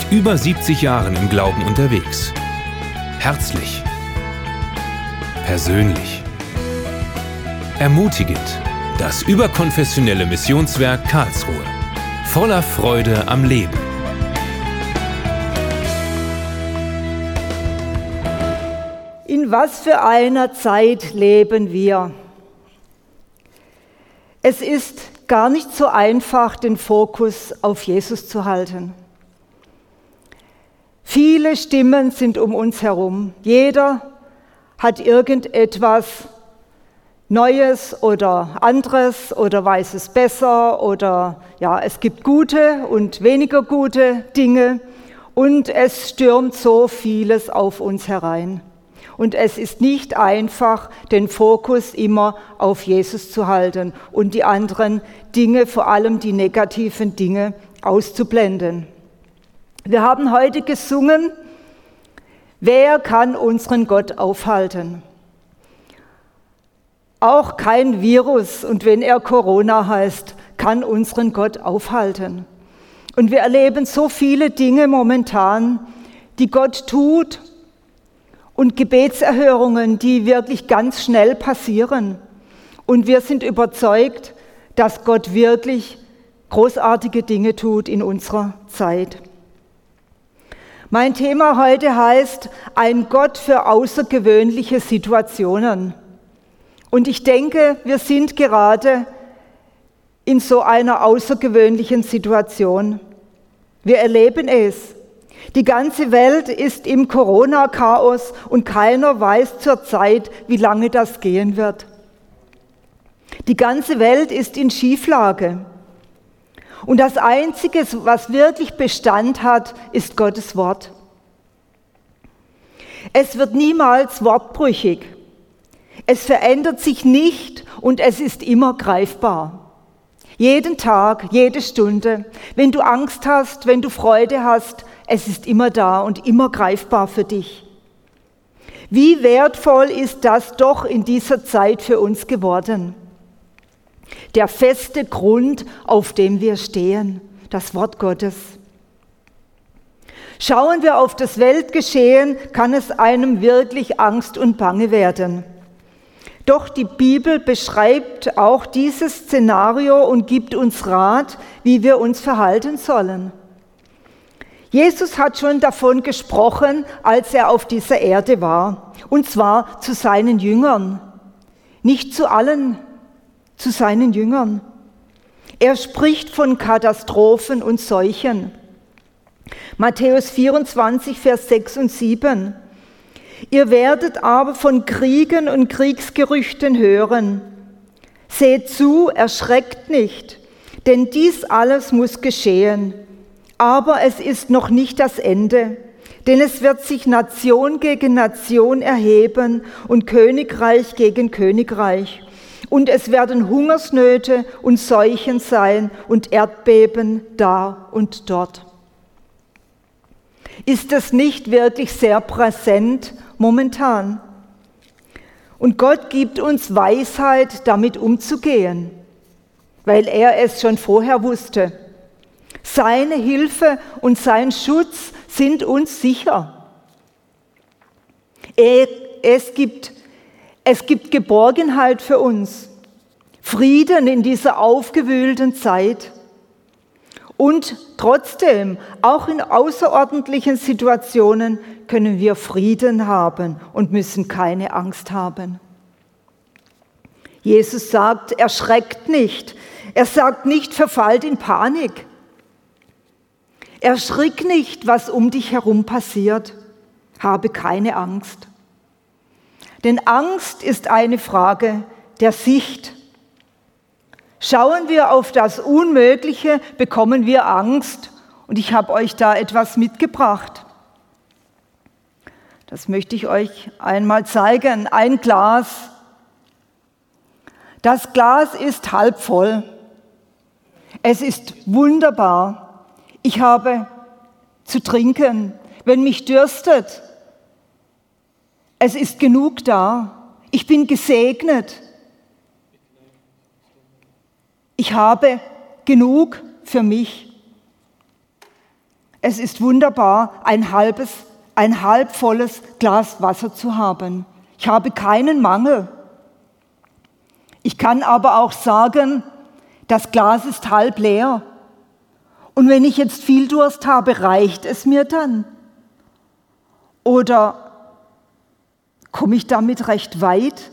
seit über 70 Jahren im Glauben unterwegs. Herzlich. Persönlich. Ermutigend. Das überkonfessionelle Missionswerk Karlsruhe. Voller Freude am Leben. In was für einer Zeit leben wir? Es ist gar nicht so einfach, den Fokus auf Jesus zu halten. Viele Stimmen sind um uns herum. Jeder hat irgendetwas Neues oder anderes oder weiß es besser oder ja, es gibt gute und weniger gute Dinge und es stürmt so vieles auf uns herein. Und es ist nicht einfach, den Fokus immer auf Jesus zu halten und die anderen Dinge, vor allem die negativen Dinge, auszublenden. Wir haben heute gesungen, wer kann unseren Gott aufhalten? Auch kein Virus, und wenn er Corona heißt, kann unseren Gott aufhalten. Und wir erleben so viele Dinge momentan, die Gott tut und Gebetserhörungen, die wirklich ganz schnell passieren. Und wir sind überzeugt, dass Gott wirklich großartige Dinge tut in unserer Zeit. Mein Thema heute heißt ein Gott für außergewöhnliche Situationen. Und ich denke, wir sind gerade in so einer außergewöhnlichen Situation. Wir erleben es. Die ganze Welt ist im Corona-Chaos und keiner weiß zurzeit, wie lange das gehen wird. Die ganze Welt ist in Schieflage. Und das Einzige, was wirklich Bestand hat, ist Gottes Wort. Es wird niemals wortbrüchig. Es verändert sich nicht und es ist immer greifbar. Jeden Tag, jede Stunde. Wenn du Angst hast, wenn du Freude hast, es ist immer da und immer greifbar für dich. Wie wertvoll ist das doch in dieser Zeit für uns geworden? Der feste Grund, auf dem wir stehen, das Wort Gottes. Schauen wir auf das Weltgeschehen, kann es einem wirklich Angst und Bange werden. Doch die Bibel beschreibt auch dieses Szenario und gibt uns Rat, wie wir uns verhalten sollen. Jesus hat schon davon gesprochen, als er auf dieser Erde war, und zwar zu seinen Jüngern, nicht zu allen, zu seinen Jüngern. Er spricht von Katastrophen und Seuchen. Matthäus 24, Vers 6 und 7. Ihr werdet aber von Kriegen und Kriegsgerüchten hören. Seht zu, erschreckt nicht, denn dies alles muss geschehen. Aber es ist noch nicht das Ende, denn es wird sich Nation gegen Nation erheben und Königreich gegen Königreich. Und es werden Hungersnöte und Seuchen sein und Erdbeben da und dort. Ist das nicht wirklich sehr präsent momentan. Und Gott gibt uns Weisheit, damit umzugehen, weil er es schon vorher wusste. Seine Hilfe und sein Schutz sind uns sicher. Es gibt, es gibt Geborgenheit für uns, Frieden in dieser aufgewühlten Zeit. Und trotzdem, auch in außerordentlichen Situationen, können wir Frieden haben und müssen keine Angst haben. Jesus sagt, erschreckt nicht. Er sagt nicht, verfallt in Panik. Erschrick nicht, was um dich herum passiert. Habe keine Angst. Denn Angst ist eine Frage der Sicht. Schauen wir auf das Unmögliche, bekommen wir Angst. Und ich habe euch da etwas mitgebracht. Das möchte ich euch einmal zeigen. Ein Glas. Das Glas ist halb voll. Es ist wunderbar. Ich habe zu trinken, wenn mich dürstet. Es ist genug da. Ich bin gesegnet. Ich habe genug für mich. Es ist wunderbar, ein halbes, ein halb volles Glas Wasser zu haben. Ich habe keinen Mangel. Ich kann aber auch sagen, das Glas ist halb leer. Und wenn ich jetzt viel Durst habe, reicht es mir dann? Oder komme ich damit recht weit?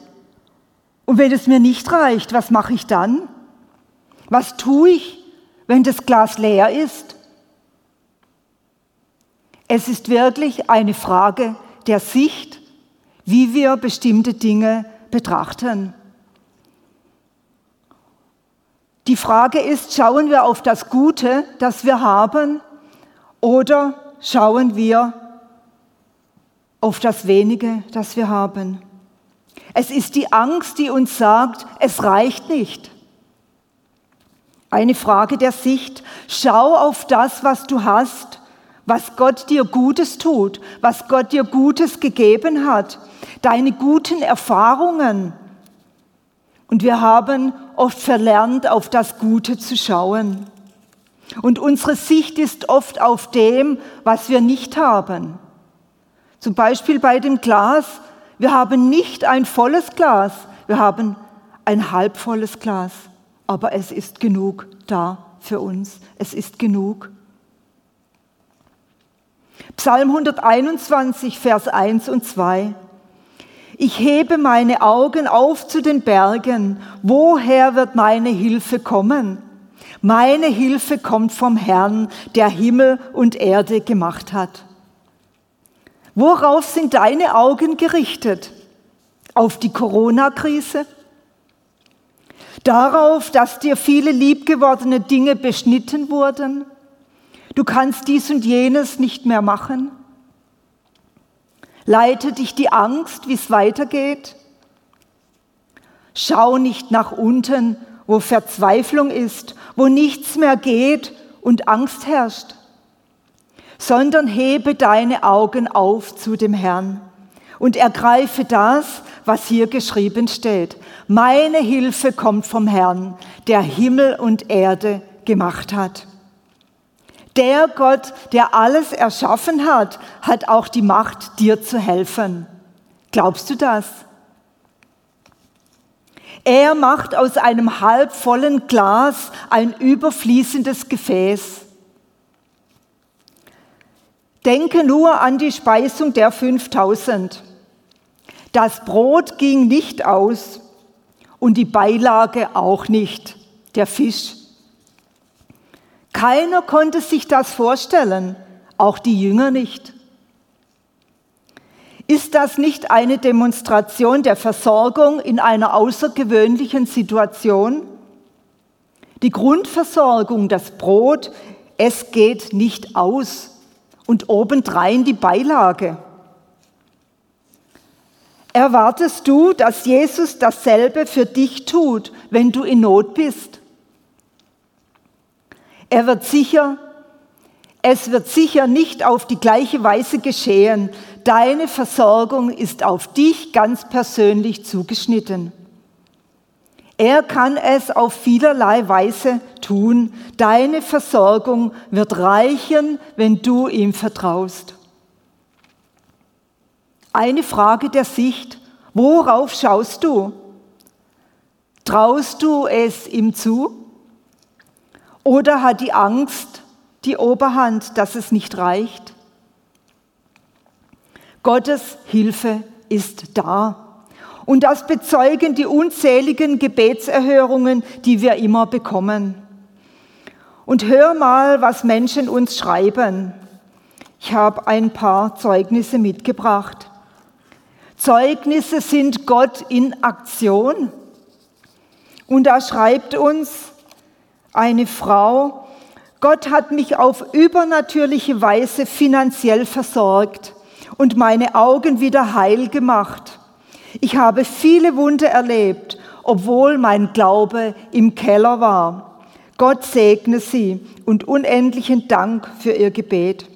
Und wenn es mir nicht reicht, was mache ich dann? Was tue ich, wenn das Glas leer ist? Es ist wirklich eine Frage der Sicht, wie wir bestimmte Dinge betrachten. Die Frage ist, schauen wir auf das Gute, das wir haben, oder schauen wir auf das Wenige, das wir haben? Es ist die Angst, die uns sagt, es reicht nicht. Eine Frage der Sicht. Schau auf das, was du hast, was Gott dir Gutes tut, was Gott dir Gutes gegeben hat, deine guten Erfahrungen, und wir haben oft verlernt, auf das Gute zu schauen. Und unsere Sicht ist oft auf dem, was wir nicht haben. Zum Beispiel bei dem Glas. Wir haben nicht ein volles Glas, wir haben ein halbvolles Glas. Aber es ist genug da für uns. Es ist genug. Psalm 121, Vers 1 und 2. Ich hebe meine Augen auf zu den Bergen. Woher wird meine Hilfe kommen? Meine Hilfe kommt vom Herrn, der Himmel und Erde gemacht hat. Worauf sind deine Augen gerichtet? Auf die Corona-Krise? Darauf, dass dir viele liebgewordene Dinge beschnitten wurden? Du kannst dies und jenes nicht mehr machen? Leitet dich die Angst, wie es weitergeht? Schau nicht nach unten, wo Verzweiflung ist, wo nichts mehr geht und Angst herrscht, sondern hebe deine Augen auf zu dem Herrn und ergreife das, was hier geschrieben steht. Meine Hilfe kommt vom Herrn, der Himmel und Erde gemacht hat. Der Gott, der alles erschaffen hat, hat auch die Macht, dir zu helfen. Glaubst du das? Er macht aus einem halbvollen Glas ein überfließendes Gefäß. Denke nur an die Speisung der 5000. Das Brot ging nicht aus und die Beilage auch nicht, der Fisch. Keiner konnte sich das vorstellen, auch die Jünger nicht. Ist das nicht eine Demonstration der Versorgung in einer außergewöhnlichen Situation? Die Grundversorgung, das Brot, es geht nicht aus. Und obendrein die Beilage. Erwartest du, dass Jesus dasselbe für dich tut, wenn du in Not bist? Er wird sicher, es wird sicher nicht auf die gleiche Weise geschehen. Deine Versorgung ist auf dich ganz persönlich zugeschnitten. Er kann es auf vielerlei Weise tun. Deine Versorgung wird reichen, wenn du ihm vertraust. Eine Frage der Sicht. Worauf schaust du? Traust du es ihm zu? Oder hat die Angst die Oberhand, dass es nicht reicht? Gottes Hilfe ist da. Und das bezeugen die unzähligen Gebetserhörungen, die wir immer bekommen. Und hör mal, was Menschen uns schreiben. Ich habe ein paar Zeugnisse mitgebracht. Zeugnisse sind Gott in Aktion. Und da schreibt uns eine Frau, Gott hat mich auf übernatürliche Weise finanziell versorgt und meine Augen wieder heil gemacht. Ich habe viele Wunder erlebt, obwohl mein Glaube im Keller war. Gott segne sie und unendlichen Dank für ihr Gebet.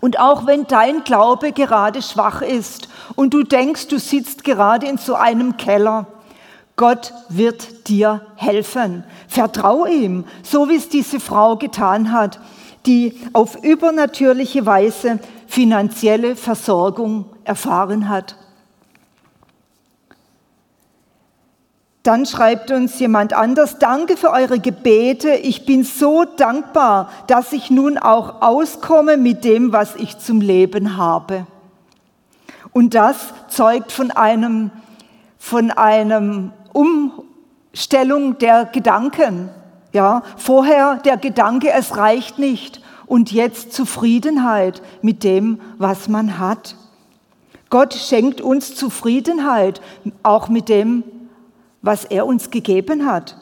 Und auch wenn dein Glaube gerade schwach ist und du denkst, du sitzt gerade in so einem Keller, Gott wird dir helfen. Vertrau ihm, so wie es diese Frau getan hat. die auf übernatürliche Weise finanzielle Versorgung erfahren hat. Dann schreibt uns jemand anders, danke für eure Gebete. Ich bin so dankbar, dass ich nun auch auskomme mit dem, was ich zum Leben habe. Und das zeugt von einem, von einem Umstellung der Gedanken. Ja, vorher der Gedanke, es reicht nicht. Und jetzt Zufriedenheit mit dem, was man hat. Gott schenkt uns Zufriedenheit, auch mit dem, was er uns gegeben hat.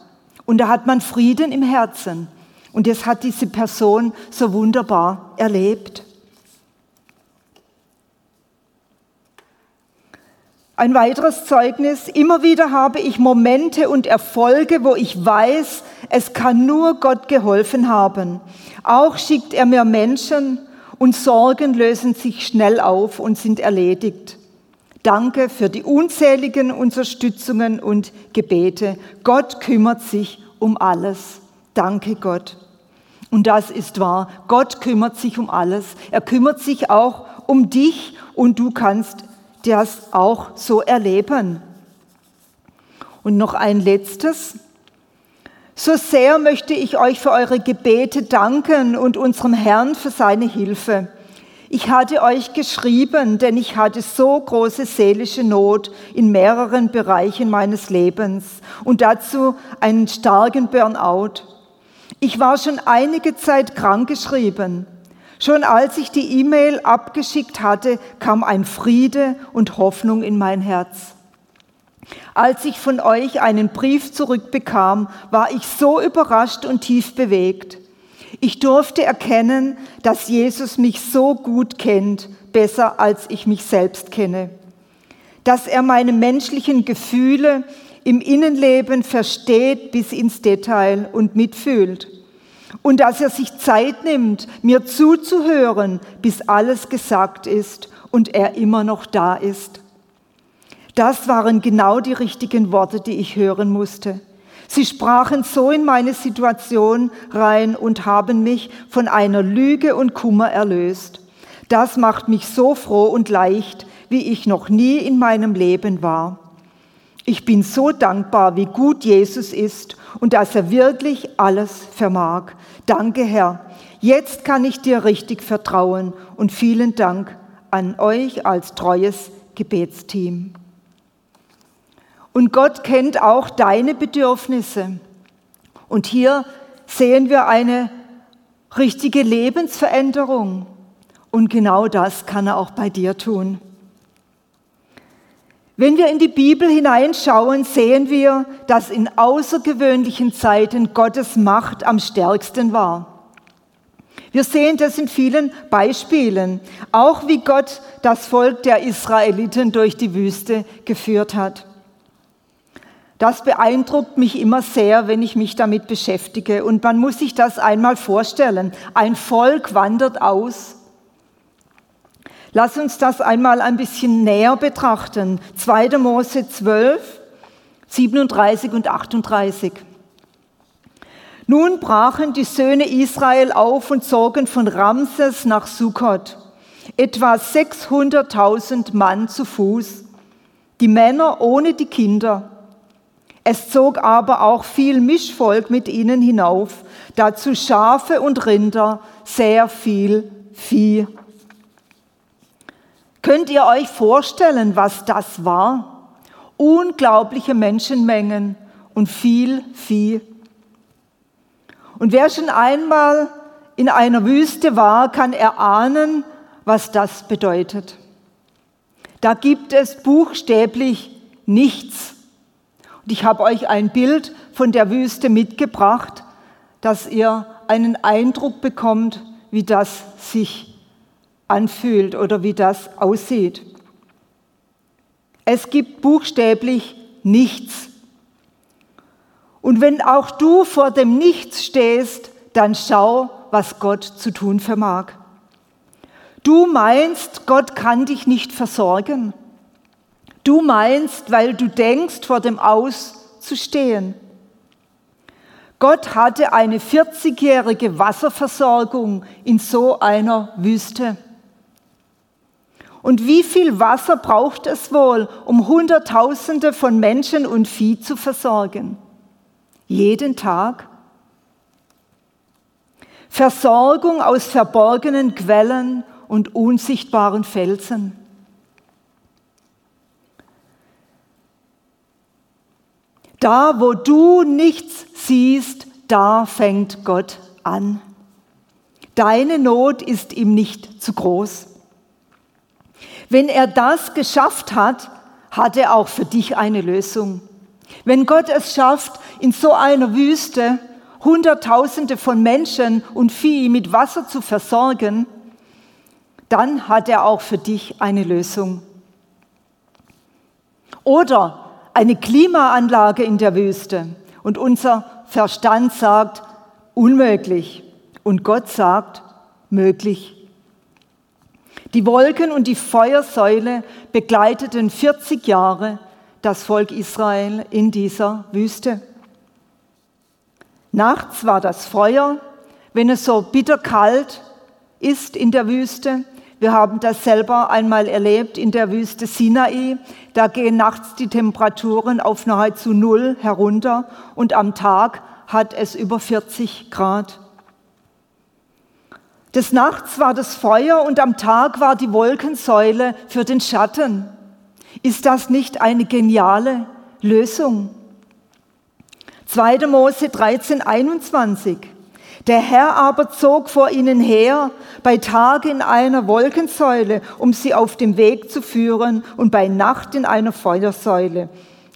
Und da hat man Frieden im Herzen. Und das hat diese Person so wunderbar erlebt. Ein weiteres Zeugnis, immer wieder habe ich Momente und Erfolge, wo ich weiß, es kann nur Gott geholfen haben. Auch schickt er mir Menschen und Sorgen lösen sich schnell auf und sind erledigt. Danke für die unzähligen Unterstützungen und Gebete. Gott kümmert sich um alles. Danke Gott. Und das ist wahr. Gott kümmert sich um alles. Er kümmert sich auch um dich und du kannst das auch so erleben. Und noch ein letztes. So sehr möchte ich euch für eure Gebete danken und unserem Herrn für seine Hilfe. Ich hatte euch geschrieben, denn ich hatte so große seelische Not in mehreren Bereichen meines Lebens und dazu einen starken Burnout. Ich war schon einige Zeit krankgeschrieben. Schon als ich die E-Mail abgeschickt hatte, kam ein Friede und Hoffnung in mein Herz. Als ich von euch einen Brief zurückbekam, war ich so überrascht und tief bewegt. Ich durfte erkennen, dass Jesus mich so gut kennt, besser als ich mich selbst kenne. Dass er meine menschlichen Gefühle im Innenleben versteht bis ins Detail und mitfühlt. Und dass er sich Zeit nimmt, mir zuzuhören, bis alles gesagt ist und er immer noch da ist. Das waren genau die richtigen Worte, die ich hören musste. Sie sprachen so in meine Situation rein und haben mich von einer Lüge und Kummer erlöst. Das macht mich so froh und leicht, wie ich noch nie in meinem Leben war. Ich bin so dankbar, wie gut Jesus ist und dass er wirklich alles vermag. Danke, Herr. Jetzt kann ich dir richtig vertrauen und vielen Dank an euch als treues Gebetsteam. Und Gott kennt auch deine Bedürfnisse. Und hier sehen wir eine richtige Lebensveränderung. Und genau das kann er auch bei dir tun. Wenn wir in die Bibel hineinschauen, sehen wir, dass in außergewöhnlichen Zeiten Gottes Macht am stärksten war. Wir sehen das in vielen Beispielen, auch wie Gott das Volk der Israeliten durch die Wüste geführt hat. Das beeindruckt mich immer sehr, wenn ich mich damit beschäftige. Und man muss sich das einmal vorstellen. Ein Volk wandert aus. Lass uns das einmal ein bisschen näher betrachten. 2. Mose 12, 37 und 38. Nun brachen die Söhne Israel auf und zogen von Ramses nach Sukkot. Etwa 600.000 Mann zu Fuß, die Männer ohne die Kinder. Es zog aber auch viel Mischvolk mit ihnen hinauf, dazu Schafe und Rinder, sehr viel Vieh. Könnt ihr euch vorstellen, was das war? Unglaubliche Menschenmengen und viel Vieh. Und wer schon einmal in einer Wüste war, kann erahnen, was das bedeutet. Da gibt es buchstäblich nichts und ich habe euch ein Bild von der Wüste mitgebracht, dass ihr einen Eindruck bekommt, wie das sich anfühlt oder wie das aussieht. Es gibt buchstäblich nichts. Und wenn auch du vor dem Nichts stehst, dann schau, was Gott zu tun vermag. Du meinst, Gott kann dich nicht versorgen. Du meinst, weil du denkst, vor dem Aus zu stehen. Gott hatte eine 40-jährige Wasserversorgung in so einer Wüste. Und wie viel Wasser braucht es wohl, um Hunderttausende von Menschen und Vieh zu versorgen? Jeden Tag? Versorgung aus verborgenen Quellen und unsichtbaren Felsen. Da, wo du nichts siehst, da fängt Gott an. Deine Not ist ihm nicht zu groß. Wenn er das geschafft hat, hat er auch für dich eine Lösung. Wenn Gott es schafft, in so einer Wüste Hunderttausende von Menschen und Vieh mit Wasser zu versorgen, dann hat er auch für dich eine Lösung. Oder eine Klimaanlage in der Wüste und unser Verstand sagt, unmöglich. Und Gott sagt, möglich. Die Wolken und die Feuersäule begleiteten 40 Jahre das Volk Israel in dieser Wüste. Nachts war das Feuer, wenn es so bitterkalt ist in der Wüste, wir haben das selber einmal erlebt in der Wüste Sinai. Da gehen nachts die Temperaturen auf nahezu Null herunter und am Tag hat es über 40 Grad. Des Nachts war das Feuer und am Tag war die Wolkensäule für den Schatten. Ist das nicht eine geniale Lösung? 2. Mose 13, 21. Der Herr aber zog vor ihnen her, bei Tag in einer Wolkensäule, um sie auf dem Weg zu führen, und bei Nacht in einer Feuersäule,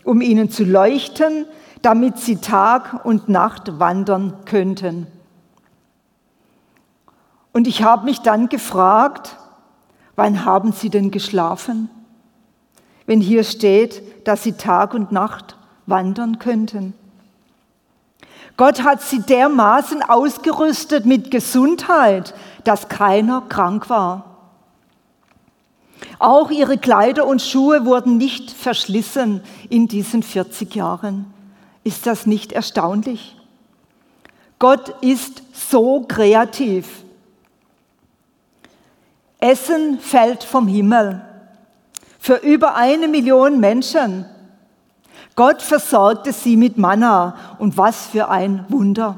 um ihnen zu leuchten, damit sie Tag und Nacht wandern könnten. Und ich habe mich dann gefragt, wann haben sie denn geschlafen? Wenn hier steht, dass sie Tag und Nacht wandern könnten. Gott hat sie dermaßen ausgerüstet mit Gesundheit, dass keiner krank war. Auch ihre Kleider und Schuhe wurden nicht verschlissen in diesen 40 Jahren. Ist das nicht erstaunlich? Gott ist so kreativ. Essen fällt vom Himmel für über eine Million Menschen. Gott versorgte sie mit Manna und was für ein Wunder.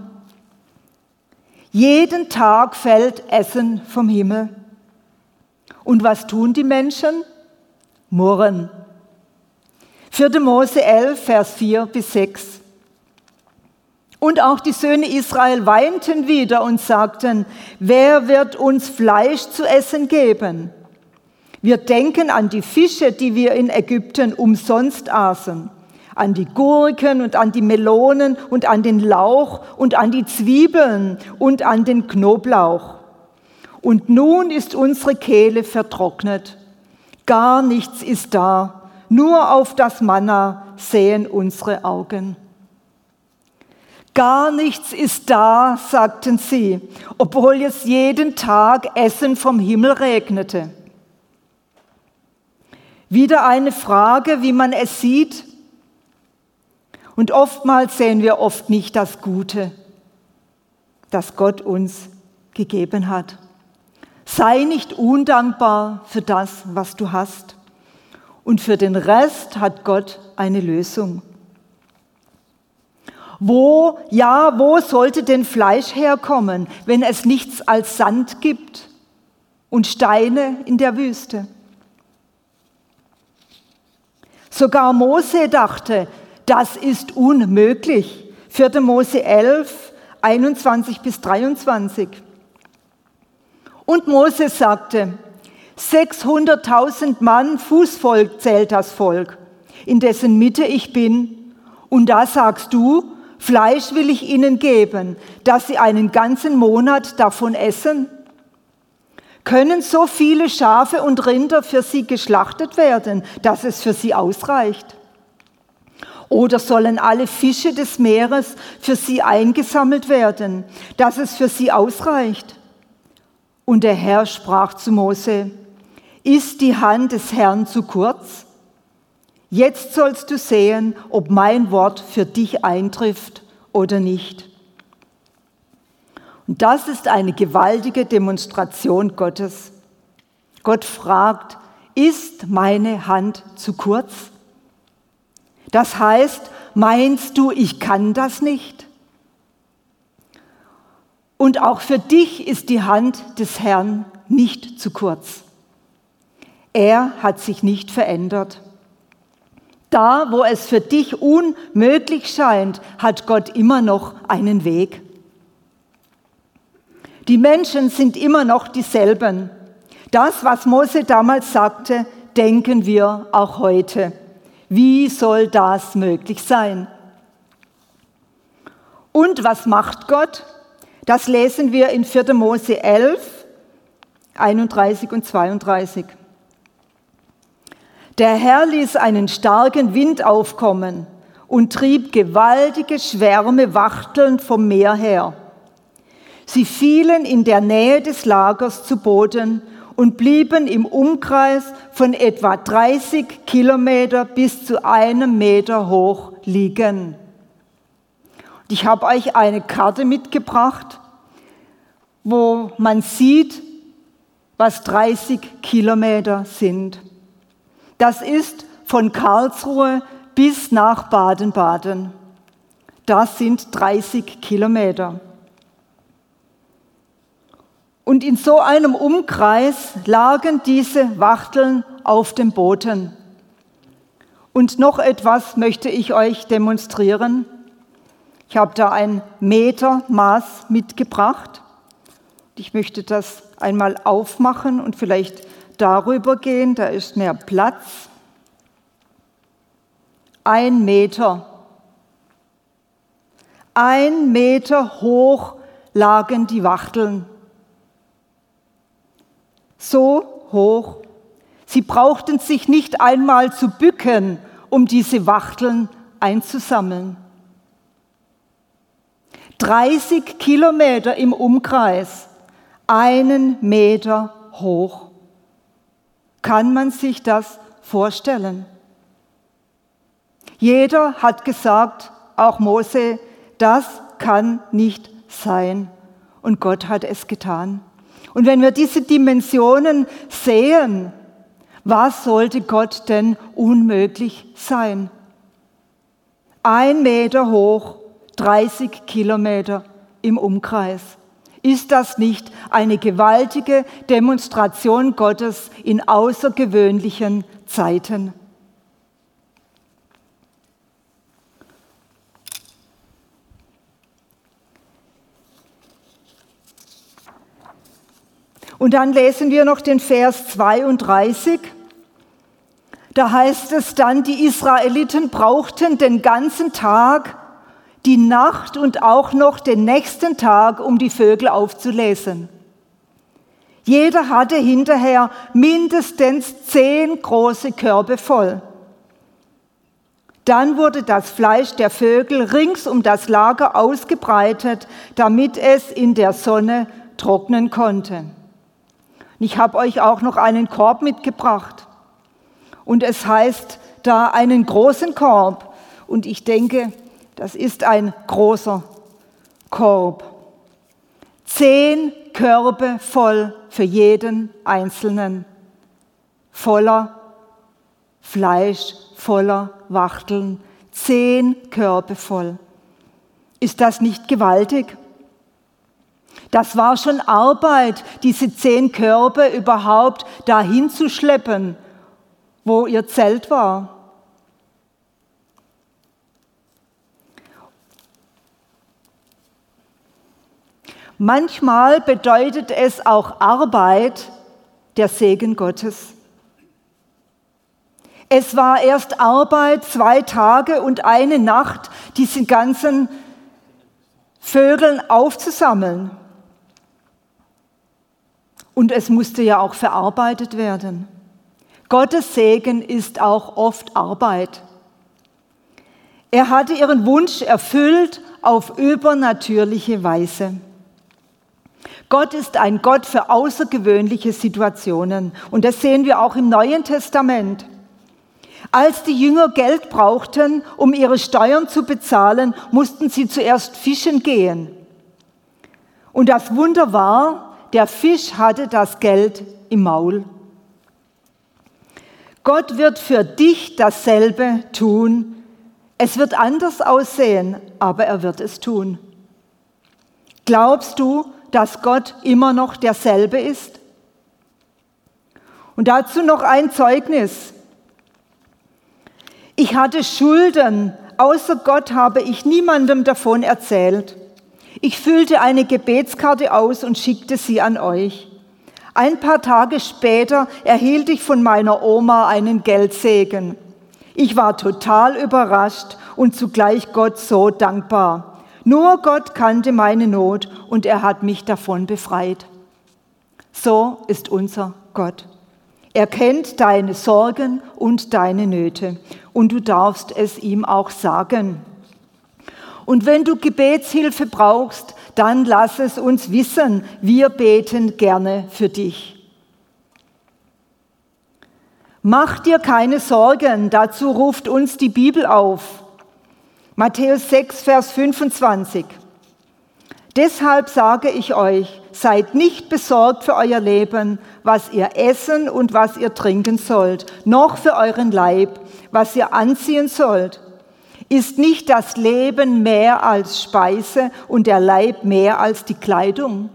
Jeden Tag fällt Essen vom Himmel. Und was tun die Menschen? Murren. 4. Mose 11, Vers 4 bis 6. Und auch die Söhne Israel weinten wieder und sagten, wer wird uns Fleisch zu essen geben? Wir denken an die Fische, die wir in Ägypten umsonst aßen an die Gurken und an die Melonen und an den Lauch und an die Zwiebeln und an den Knoblauch. Und nun ist unsere Kehle vertrocknet. Gar nichts ist da. Nur auf das Manna sehen unsere Augen. Gar nichts ist da, sagten sie, obwohl es jeden Tag Essen vom Himmel regnete. Wieder eine Frage, wie man es sieht, und oftmals sehen wir oft nicht das Gute, das Gott uns gegeben hat. Sei nicht undankbar für das, was du hast. Und für den Rest hat Gott eine Lösung. Wo, ja, wo sollte denn Fleisch herkommen, wenn es nichts als Sand gibt und Steine in der Wüste? Sogar Mose dachte, das ist unmöglich. 4. Mose 11, 21 bis 23. Und Mose sagte, 600.000 Mann Fußvolk zählt das Volk, in dessen Mitte ich bin. Und da sagst du, Fleisch will ich ihnen geben, dass sie einen ganzen Monat davon essen. Können so viele Schafe und Rinder für sie geschlachtet werden, dass es für sie ausreicht? Oder sollen alle Fische des Meeres für sie eingesammelt werden, dass es für sie ausreicht? Und der Herr sprach zu Mose, ist die Hand des Herrn zu kurz? Jetzt sollst du sehen, ob mein Wort für dich eintrifft oder nicht. Und das ist eine gewaltige Demonstration Gottes. Gott fragt, ist meine Hand zu kurz? Das heißt, meinst du, ich kann das nicht? Und auch für dich ist die Hand des Herrn nicht zu kurz. Er hat sich nicht verändert. Da, wo es für dich unmöglich scheint, hat Gott immer noch einen Weg. Die Menschen sind immer noch dieselben. Das, was Mose damals sagte, denken wir auch heute. Wie soll das möglich sein? Und was macht Gott? Das lesen wir in 4. Mose 11, 31 und 32. Der Herr ließ einen starken Wind aufkommen und trieb gewaltige Schwärme Wachteln vom Meer her. Sie fielen in der Nähe des Lagers zu Boden und blieben im Umkreis von etwa 30 Kilometer bis zu einem Meter hoch liegen. Und ich habe euch eine Karte mitgebracht, wo man sieht, was 30 Kilometer sind. Das ist von Karlsruhe bis nach Baden-Baden. Das sind 30 Kilometer. Und in so einem Umkreis lagen diese Wachteln auf dem Boden. Und noch etwas möchte ich euch demonstrieren. Ich habe da ein Metermaß mitgebracht. Ich möchte das einmal aufmachen und vielleicht darüber gehen. Da ist mehr Platz. Ein Meter. Ein Meter hoch lagen die Wachteln so hoch. Sie brauchten sich nicht einmal zu bücken, um diese Wachteln einzusammeln. 30 Kilometer im Umkreis, einen Meter hoch. Kann man sich das vorstellen? Jeder hat gesagt, auch Mose, das kann nicht sein. Und Gott hat es getan. Und wenn wir diese Dimensionen sehen, was sollte Gott denn unmöglich sein? Ein Meter hoch, 30 Kilometer im Umkreis. Ist das nicht eine gewaltige Demonstration Gottes in außergewöhnlichen Zeiten? Und dann lesen wir noch den Vers 32. Da heißt es dann, die Israeliten brauchten den ganzen Tag, die Nacht und auch noch den nächsten Tag, um die Vögel aufzulesen. Jeder hatte hinterher mindestens zehn große Körbe voll. Dann wurde das Fleisch der Vögel rings um das Lager ausgebreitet, damit es in der Sonne trocknen konnte. Ich habe euch auch noch einen Korb mitgebracht. Und es heißt da einen großen Korb. Und ich denke, das ist ein großer Korb. Zehn Körbe voll für jeden Einzelnen. Voller Fleisch, voller Wachteln. Zehn Körbe voll. Ist das nicht gewaltig? Das war schon Arbeit, diese zehn Körbe überhaupt dahin zu schleppen, wo ihr Zelt war. Manchmal bedeutet es auch Arbeit der Segen Gottes. Es war erst Arbeit, zwei Tage und eine Nacht, diese ganzen Vögeln aufzusammeln. Und es musste ja auch verarbeitet werden. Gottes Segen ist auch oft Arbeit. Er hatte ihren Wunsch erfüllt auf übernatürliche Weise. Gott ist ein Gott für außergewöhnliche Situationen. Und das sehen wir auch im Neuen Testament. Als die Jünger Geld brauchten, um ihre Steuern zu bezahlen, mussten sie zuerst fischen gehen. Und das Wunder war, der Fisch hatte das Geld im Maul. Gott wird für dich dasselbe tun. Es wird anders aussehen, aber er wird es tun. Glaubst du, dass Gott immer noch derselbe ist? Und dazu noch ein Zeugnis. Ich hatte Schulden, außer Gott habe ich niemandem davon erzählt. Ich füllte eine Gebetskarte aus und schickte sie an euch. Ein paar Tage später erhielt ich von meiner Oma einen Geldsegen. Ich war total überrascht und zugleich Gott so dankbar. Nur Gott kannte meine Not und er hat mich davon befreit. So ist unser Gott. Er kennt deine Sorgen und deine Nöte und du darfst es ihm auch sagen. Und wenn du Gebetshilfe brauchst, dann lass es uns wissen. Wir beten gerne für dich. Mach dir keine Sorgen, dazu ruft uns die Bibel auf. Matthäus 6, Vers 25. Deshalb sage ich euch, seid nicht besorgt für euer Leben, was ihr essen und was ihr trinken sollt, noch für euren Leib, was ihr anziehen sollt. Ist nicht das Leben mehr als Speise und der Leib mehr als die Kleidung?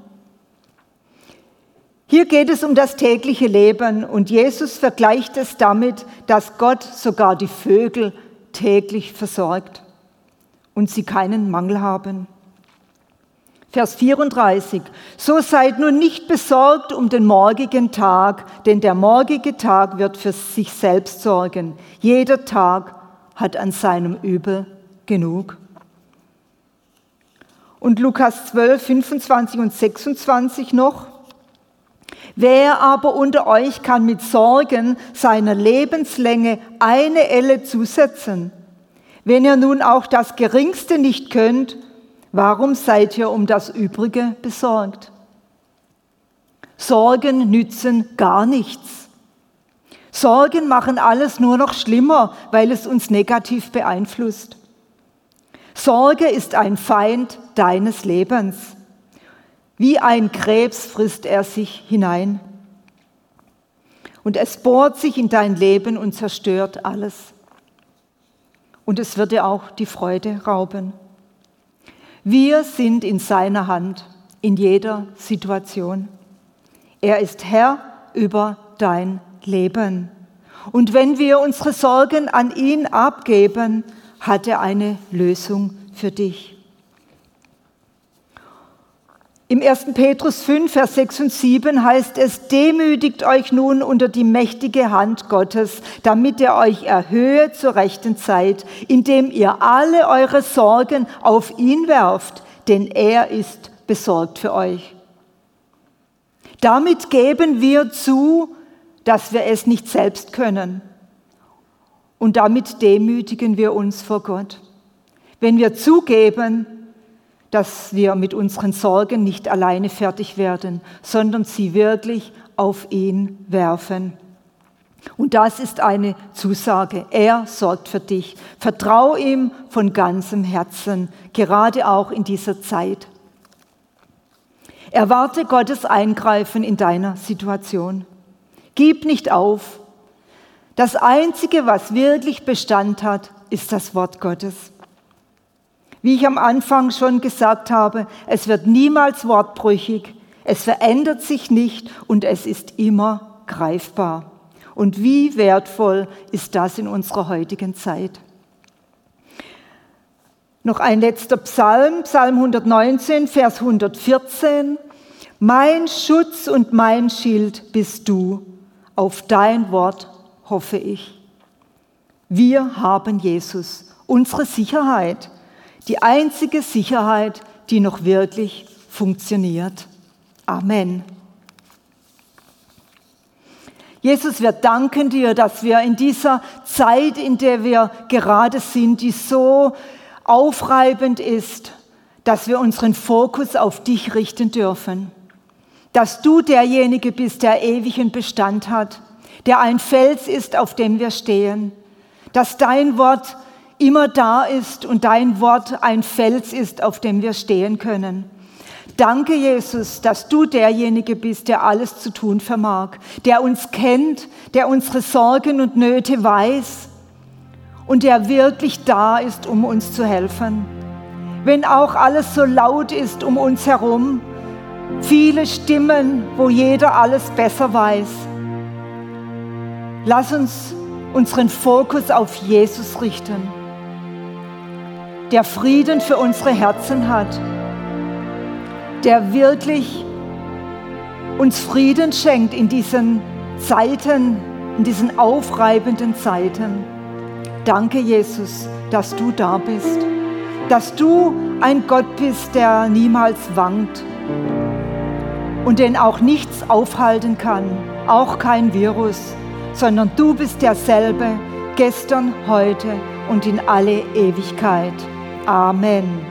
Hier geht es um das tägliche Leben und Jesus vergleicht es damit, dass Gott sogar die Vögel täglich versorgt und sie keinen Mangel haben. Vers 34. So seid nun nicht besorgt um den morgigen Tag, denn der morgige Tag wird für sich selbst sorgen. Jeder Tag hat an seinem Übel genug. Und Lukas 12, 25 und 26 noch. Wer aber unter euch kann mit Sorgen seiner Lebenslänge eine Elle zusetzen? Wenn ihr nun auch das Geringste nicht könnt, Warum seid ihr um das Übrige besorgt? Sorgen nützen gar nichts. Sorgen machen alles nur noch schlimmer, weil es uns negativ beeinflusst. Sorge ist ein Feind deines Lebens. Wie ein Krebs frisst er sich hinein. Und es bohrt sich in dein Leben und zerstört alles. Und es wird dir auch die Freude rauben. Wir sind in seiner Hand in jeder Situation. Er ist Herr über dein Leben. Und wenn wir unsere Sorgen an ihn abgeben, hat er eine Lösung für dich. Im 1. Petrus 5, Vers 6 und 7 heißt es, demütigt euch nun unter die mächtige Hand Gottes, damit er euch erhöhe zur rechten Zeit, indem ihr alle eure Sorgen auf ihn werft, denn er ist besorgt für euch. Damit geben wir zu, dass wir es nicht selbst können. Und damit demütigen wir uns vor Gott. Wenn wir zugeben, dass wir mit unseren Sorgen nicht alleine fertig werden, sondern sie wirklich auf ihn werfen. Und das ist eine Zusage. Er sorgt für dich. Vertrau ihm von ganzem Herzen, gerade auch in dieser Zeit. Erwarte Gottes Eingreifen in deiner Situation. Gib nicht auf. Das Einzige, was wirklich Bestand hat, ist das Wort Gottes. Wie ich am Anfang schon gesagt habe, es wird niemals wortbrüchig, es verändert sich nicht und es ist immer greifbar. Und wie wertvoll ist das in unserer heutigen Zeit? Noch ein letzter Psalm, Psalm 119, Vers 114. Mein Schutz und mein Schild bist du, auf dein Wort hoffe ich. Wir haben Jesus, unsere Sicherheit die einzige Sicherheit, die noch wirklich funktioniert. Amen. Jesus, wir danken dir, dass wir in dieser Zeit, in der wir gerade sind, die so aufreibend ist, dass wir unseren Fokus auf dich richten dürfen. Dass du derjenige bist, der ewigen Bestand hat, der ein Fels ist, auf dem wir stehen. Dass dein Wort immer da ist und dein Wort ein Fels ist, auf dem wir stehen können. Danke, Jesus, dass du derjenige bist, der alles zu tun vermag, der uns kennt, der unsere Sorgen und Nöte weiß und der wirklich da ist, um uns zu helfen. Wenn auch alles so laut ist um uns herum, viele Stimmen, wo jeder alles besser weiß. Lass uns unseren Fokus auf Jesus richten, der Frieden für unsere Herzen hat der wirklich uns Frieden schenkt in diesen Zeiten, in diesen aufreibenden Zeiten. Danke, Jesus, dass du da bist, dass du ein Gott bist, der niemals wankt und den auch nichts aufhalten kann, auch kein Virus, sondern du bist derselbe, gestern, heute und in alle Ewigkeit. Amen.